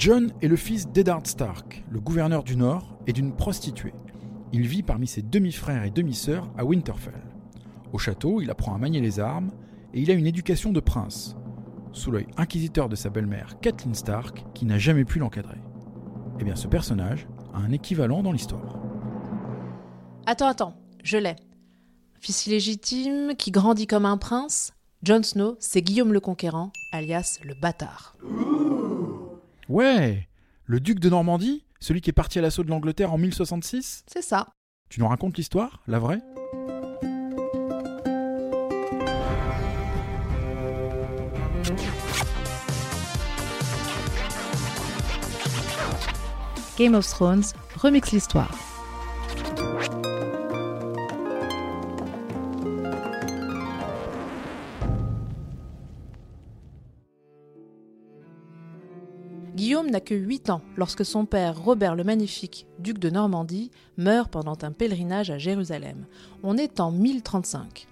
John est le fils d'Eddard Stark, le gouverneur du Nord, et d'une prostituée. Il vit parmi ses demi-frères et demi-sœurs à Winterfell. Au château, il apprend à manier les armes et il a une éducation de prince, sous l'œil inquisiteur de sa belle-mère Kathleen Stark, qui n'a jamais pu l'encadrer. Eh bien, ce personnage a un équivalent dans l'histoire. Attends, attends, je l'ai. Fils illégitime qui grandit comme un prince, Jon Snow, c'est Guillaume le Conquérant, alias le bâtard. Ouais Le duc de Normandie Celui qui est parti à l'assaut de l'Angleterre en 1066 C'est ça. Tu nous racontes l'histoire, la vraie? Game of Thrones remix l'histoire. Que 8 ans lorsque son père, Robert le Magnifique, duc de Normandie, meurt pendant un pèlerinage à Jérusalem. On est en 1035.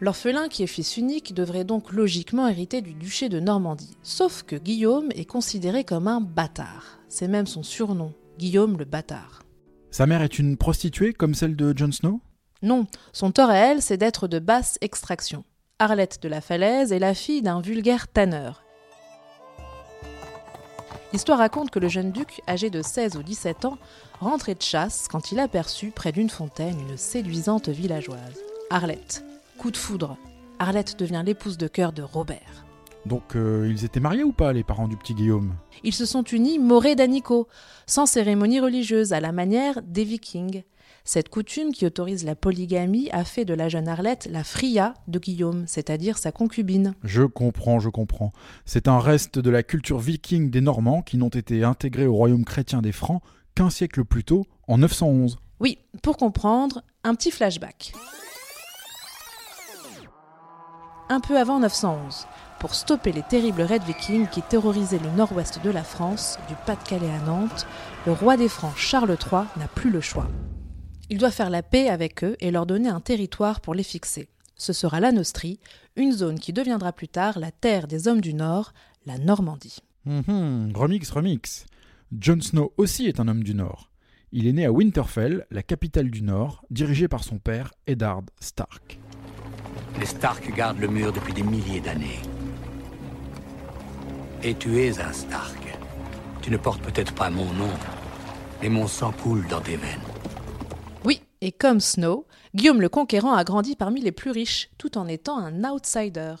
L'orphelin, qui est fils unique, devrait donc logiquement hériter du duché de Normandie. Sauf que Guillaume est considéré comme un bâtard. C'est même son surnom, Guillaume le bâtard. Sa mère est une prostituée comme celle de Jon Snow? Non, son tort à elle, c'est d'être de basse extraction. Arlette de la Falaise est la fille d'un vulgaire tanneur. L'histoire raconte que le jeune duc, âgé de 16 ou 17 ans, rentrait de chasse quand il aperçut près d'une fontaine une séduisante villageoise. Arlette. Coup de foudre. Arlette devient l'épouse de cœur de Robert. Donc euh, ils étaient mariés ou pas, les parents du petit Guillaume? Ils se sont unis morés d'Anico, sans cérémonie religieuse, à la manière des Vikings. Cette coutume qui autorise la polygamie a fait de la jeune Arlette la fria de Guillaume, c'est-à-dire sa concubine. Je comprends, je comprends. C'est un reste de la culture viking des Normands qui n'ont été intégrés au royaume chrétien des Francs qu'un siècle plus tôt, en 911. Oui, pour comprendre, un petit flashback. Un peu avant 911, pour stopper les terribles raids vikings qui terrorisaient le nord-ouest de la France, du Pas-de-Calais à Nantes, le roi des Francs Charles III n'a plus le choix. Il doit faire la paix avec eux et leur donner un territoire pour les fixer. Ce sera la Nostrie, une zone qui deviendra plus tard la terre des hommes du Nord, la Normandie. Mhm, remix, remix. Jon Snow aussi est un homme du Nord. Il est né à Winterfell, la capitale du Nord, dirigé par son père, Eddard Stark. Les Stark gardent le mur depuis des milliers d'années. Et tu es un Stark. Tu ne portes peut-être pas mon nom, mais mon sang coule dans tes veines. Et comme Snow, Guillaume le Conquérant a grandi parmi les plus riches, tout en étant un outsider.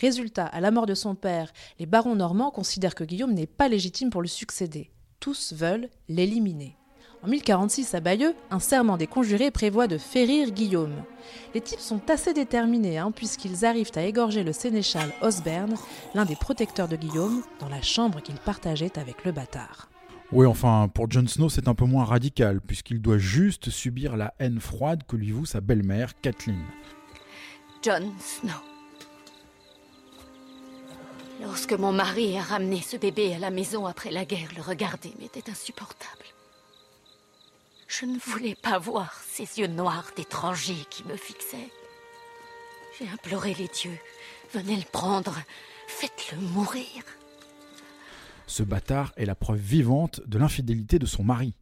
Résultat, à la mort de son père, les barons normands considèrent que Guillaume n'est pas légitime pour le succéder. Tous veulent l'éliminer. En 1046, à Bayeux, un serment des conjurés prévoit de férir Guillaume. Les types sont assez déterminés, hein, puisqu'ils arrivent à égorger le sénéchal Osberne, l'un des protecteurs de Guillaume, dans la chambre qu'il partageait avec le bâtard. Oui, enfin, pour Jon Snow, c'est un peu moins radical, puisqu'il doit juste subir la haine froide que lui voue sa belle-mère, Kathleen. Jon Snow. Lorsque mon mari a ramené ce bébé à la maison après la guerre, le regarder m'était insupportable. Je ne voulais pas voir ces yeux noirs d'étranger qui me fixaient. J'ai imploré les dieux. Venez le prendre. Faites-le mourir. Ce bâtard est la preuve vivante de l'infidélité de son mari.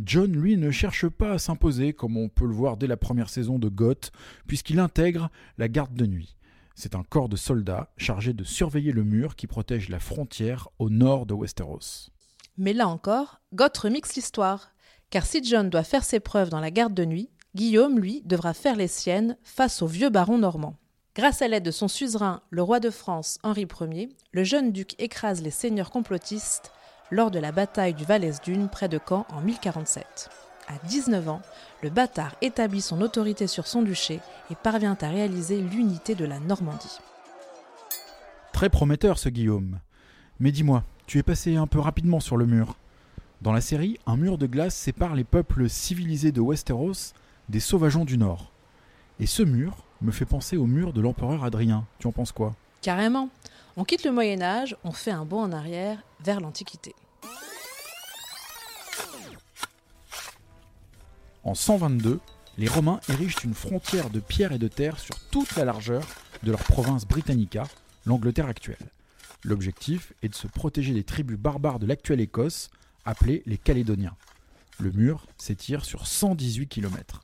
John, lui, ne cherche pas à s'imposer, comme on peut le voir dès la première saison de Goth, puisqu'il intègre la garde de nuit. C'est un corps de soldats chargé de surveiller le mur qui protège la frontière au nord de Westeros. Mais là encore, Goth remixe l'histoire. Car si John doit faire ses preuves dans la garde de nuit, Guillaume, lui, devra faire les siennes face au vieux baron normand. Grâce à l'aide de son suzerain, le roi de France Henri Ier, le jeune duc écrase les seigneurs complotistes lors de la bataille du Valais-Dune près de Caen en 1047. À 19 ans, le bâtard établit son autorité sur son duché et parvient à réaliser l'unité de la Normandie. Très prometteur ce Guillaume. Mais dis-moi, tu es passé un peu rapidement sur le mur. Dans la série, un mur de glace sépare les peuples civilisés de Westeros des sauvageons du Nord. Et ce mur me fait penser au mur de l'empereur Adrien. Tu en penses quoi? Carrément. On quitte le Moyen Âge, on fait un bond en arrière vers l'Antiquité. En 122, les Romains érigent une frontière de pierre et de terre sur toute la largeur de leur province Britannica, l'Angleterre actuelle. L'objectif est de se protéger des tribus barbares de l'actuelle Écosse, appelées les Calédoniens. Le mur s'étire sur 118 km.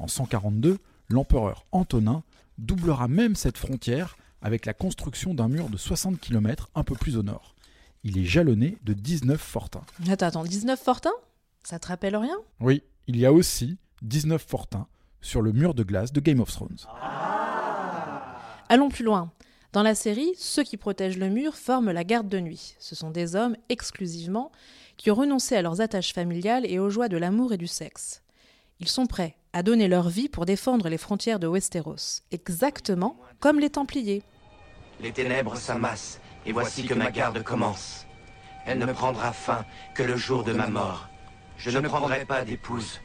En 142, l'empereur Antonin doublera même cette frontière avec la construction d'un mur de 60 km un peu plus au nord. Il est jalonné de 19 fortins. Attends, attends, 19 fortins? Ça te rappelle rien? Oui, il y a aussi 19 fortins sur le mur de glace de Game of Thrones. Allons plus loin. Dans la série, ceux qui protègent le mur forment la garde de nuit. Ce sont des hommes exclusivement qui ont renoncé à leurs attaches familiales et aux joies de l'amour et du sexe. Ils sont prêts à donner leur vie pour défendre les frontières de Westeros, exactement comme les Templiers. Les ténèbres s'amassent, et voici que ma garde commence. Elle ne prendra fin que le jour de ma mort. Je ne prendrai pas d'épouse,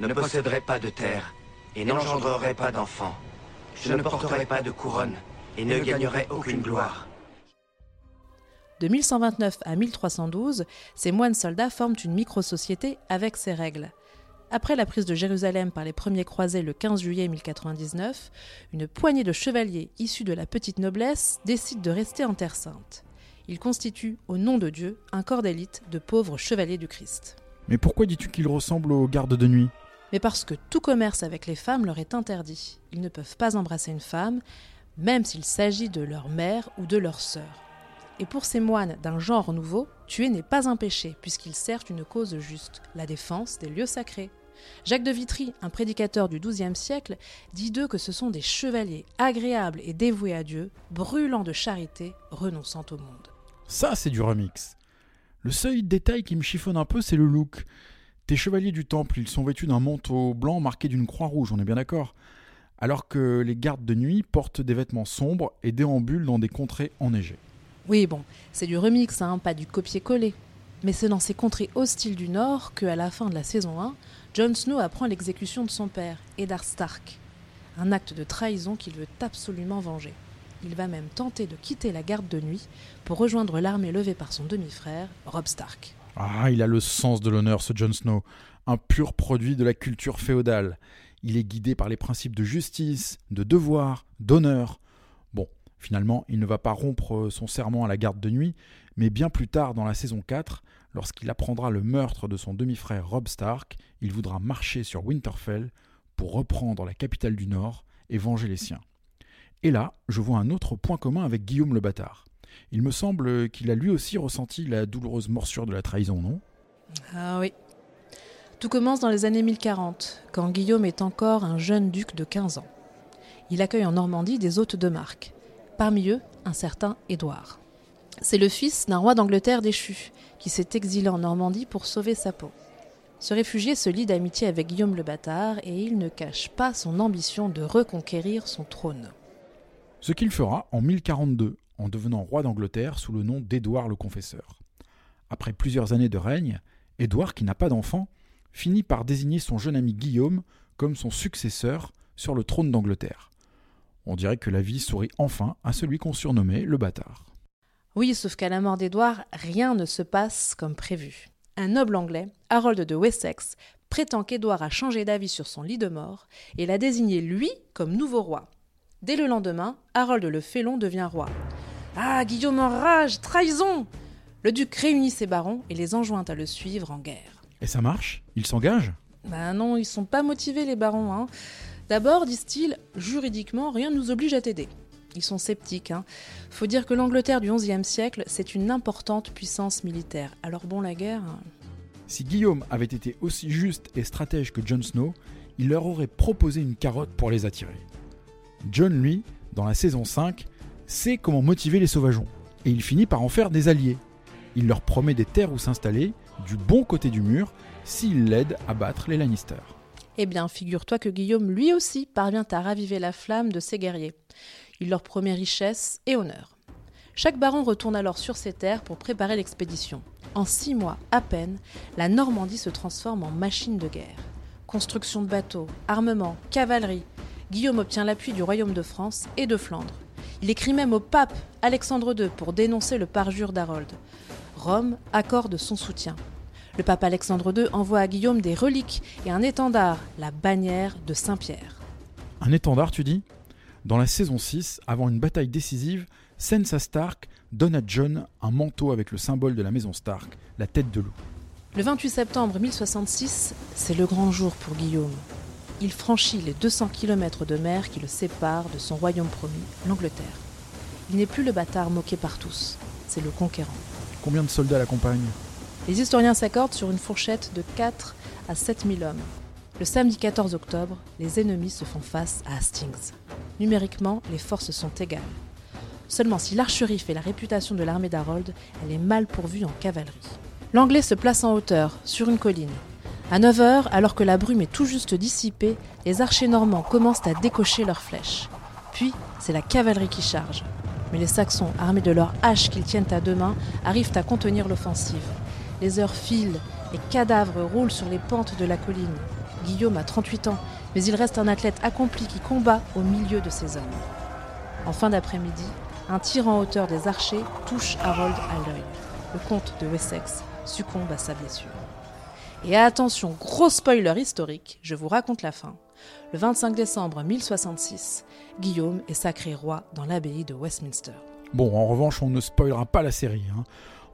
ne posséderai pas de terre, et n'engendrerai pas d'enfants. Je ne porterai pas de couronne, et ne gagnerai aucune gloire. De 1129 à 1312, ces moines soldats forment une micro-société avec ses règles. Après la prise de Jérusalem par les premiers croisés le 15 juillet 1099, une poignée de chevaliers issus de la petite noblesse décide de rester en Terre sainte. Ils constituent, au nom de Dieu, un corps d'élite de pauvres chevaliers du Christ. Mais pourquoi dis-tu qu'ils ressemblent aux gardes de nuit? Mais parce que tout commerce avec les femmes leur est interdit. Ils ne peuvent pas embrasser une femme, même s'il s'agit de leur mère ou de leur sœur. Et pour ces moines d'un genre nouveau, tuer n'est pas un péché, puisqu'ils servent une cause juste, la défense des lieux sacrés. Jacques de Vitry, un prédicateur du XIIe siècle, dit d'eux que ce sont des chevaliers agréables et dévoués à Dieu, brûlant de charité, renonçant au monde. Ça, c'est du remix. Le seul détail qui me chiffonne un peu, c'est le look. Tes chevaliers du temple, ils sont vêtus d'un manteau blanc marqué d'une croix rouge, on est bien d'accord Alors que les gardes de nuit portent des vêtements sombres et déambulent dans des contrées enneigées. Oui, bon, c'est du remix, hein, pas du copier-coller. Mais c'est dans ces contrées hostiles du Nord que, à la fin de la saison 1, Jon Snow apprend l'exécution de son père, Eddard Stark. Un acte de trahison qu'il veut absolument venger. Il va même tenter de quitter la garde de nuit pour rejoindre l'armée levée par son demi-frère, Robb Stark. Ah, il a le sens de l'honneur, ce Jon Snow. Un pur produit de la culture féodale. Il est guidé par les principes de justice, de devoir, d'honneur. Finalement, il ne va pas rompre son serment à la garde de nuit, mais bien plus tard dans la saison 4, lorsqu'il apprendra le meurtre de son demi-frère Robb Stark, il voudra marcher sur Winterfell pour reprendre la capitale du Nord et venger les siens. Et là, je vois un autre point commun avec Guillaume le Bâtard. Il me semble qu'il a lui aussi ressenti la douloureuse morsure de la trahison, non? Ah oui. Tout commence dans les années 1040, quand Guillaume est encore un jeune duc de 15 ans. Il accueille en Normandie des hôtes de marque, parmi eux un certain Édouard. C'est le fils d'un roi d'Angleterre déchu, qui s'est exilé en Normandie pour sauver sa peau. Ce réfugié se lie d'amitié avec Guillaume le Bâtard et il ne cache pas son ambition de reconquérir son trône. Ce qu'il fera en 1042, en devenant roi d'Angleterre sous le nom d'Édouard le Confesseur. Après plusieurs années de règne, Édouard, qui n'a pas d'enfant, finit par désigner son jeune ami Guillaume comme son successeur sur le trône d'Angleterre. On dirait que la vie sourit enfin à celui qu'on surnommait le bâtard. Oui, sauf qu'à la mort d'Édouard, rien ne se passe comme prévu. Un noble anglais, Harold de Wessex, prétend qu'Édouard a changé d'avis sur son lit de mort et l'a désigné lui comme nouveau roi. Dès le lendemain, Harold le Félon devient roi. Ah, Guillaume enrage, trahison Le duc réunit ses barons et les enjoint à le suivre en guerre. Et ça marche? Ils s'engagent Ben non, ils sont pas motivés les barons. Hein. D'abord, disent-ils, juridiquement, rien ne nous oblige à t'aider. Ils sont sceptiques. Hein. Faut dire que l'Angleterre du XIe siècle, c'est une importante puissance militaire. Alors bon, la guerre. hein. Si Guillaume avait été aussi juste et stratège que Jon Snow, il leur aurait proposé une carotte pour les attirer. Jon, lui, dans la saison 5, sait comment motiver les sauvageons, et il finit par en faire des alliés. Il leur promet des terres où s'installer, du bon côté du mur, s'ils l'aident à battre les Lannister. Eh bien, figure-toi que Guillaume, lui aussi, parvient à raviver la flamme de ses guerriers. Il leur promet richesse et honneur. Chaque baron retourne alors sur ses terres pour préparer l'expédition. En six mois à peine, la Normandie se transforme en machine de guerre. Construction de bateaux, armement, cavalerie. Guillaume obtient l'appui du royaume de France et de Flandre. Il écrit même au pape Alexandre II pour dénoncer le parjure d'Harold. Rome accorde son soutien. Le pape Alexandre II envoie à Guillaume des reliques et un étendard, la bannière de Saint-Pierre. Un étendard, tu dis? Dans la saison 6, avant une bataille décisive, Sansa Stark donne à John un manteau avec le symbole de la maison Stark, la tête de loup. Le 28 septembre 1066, c'est le grand jour pour Guillaume. Il franchit les 200 km de mer qui le séparent de son royaume promis, l'Angleterre. Il n'est plus le bâtard moqué par tous, c'est le conquérant. Combien de soldats l'accompagnent? Les historiens s'accordent sur une fourchette de 4 à 7 000 hommes. Le samedi 14 octobre, les ennemis se font face à Hastings. Numériquement, les forces sont égales. Seulement si l'archerie fait la réputation de l'armée d'Harold, elle est mal pourvue en cavalerie. L'Anglais se place en hauteur, sur une colline. À 9 heures, alors que la brume est tout juste dissipée, les archers normands commencent à décocher leurs flèches. Puis, c'est la cavalerie qui charge. Mais les Saxons, armés de leurs haches qu'ils tiennent à deux mains, arrivent à contenir l'offensive. Les heures filent, les cadavres roulent sur les pentes de la colline. Guillaume a 38 ans, mais il reste un athlète accompli qui combat au milieu de ses hommes. En fin d'après-midi, un tir en hauteur des archers touche Harold à l'œil. Le comte de Wessex succombe à sa blessure. Et attention, gros spoiler historique, je vous raconte la fin. Le 25 décembre 1066, Guillaume est sacré roi dans l'abbaye de Westminster. Bon, en revanche, on ne spoilera pas la série. hein.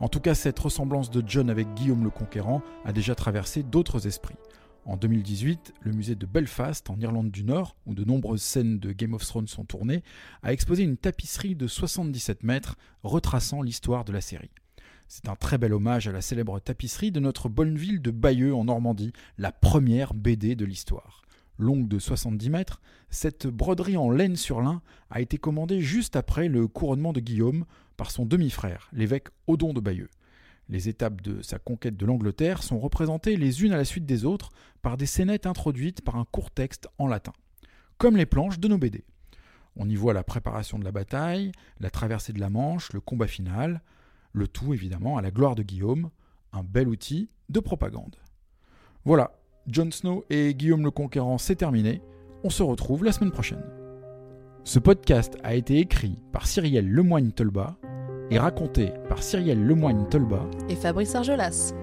En tout cas, cette ressemblance de John avec Guillaume le Conquérant a déjà traversé d'autres esprits. En 2018, le musée de Belfast, en Irlande du Nord, où de nombreuses scènes de Game of Thrones sont tournées, a exposé une tapisserie de 77 mètres retraçant l'histoire de la série. C'est un très bel hommage à la célèbre tapisserie de notre bonne ville de Bayeux en Normandie, la première BD de l'histoire. Longue de 70 mètres, cette broderie en laine sur lin a été commandée juste après le couronnement de Guillaume par son demi-frère, l'évêque Odon de Bayeux. Les étapes de sa conquête de l'Angleterre sont représentées les unes à la suite des autres par des scénettes introduites par un court texte en latin, comme les planches de nos BD. On y voit la préparation de la bataille, la traversée de la Manche, le combat final, le tout évidemment à la gloire de Guillaume, un bel outil de propagande. Voilà, Jon Snow et Guillaume le Conquérant, c'est terminé. On se retrouve la semaine prochaine. Ce podcast a été écrit par Cyrielle Lemoigne-Tolba et raconté par Cyrielle Lemoigne-Tolba Et Fabrice Argelas.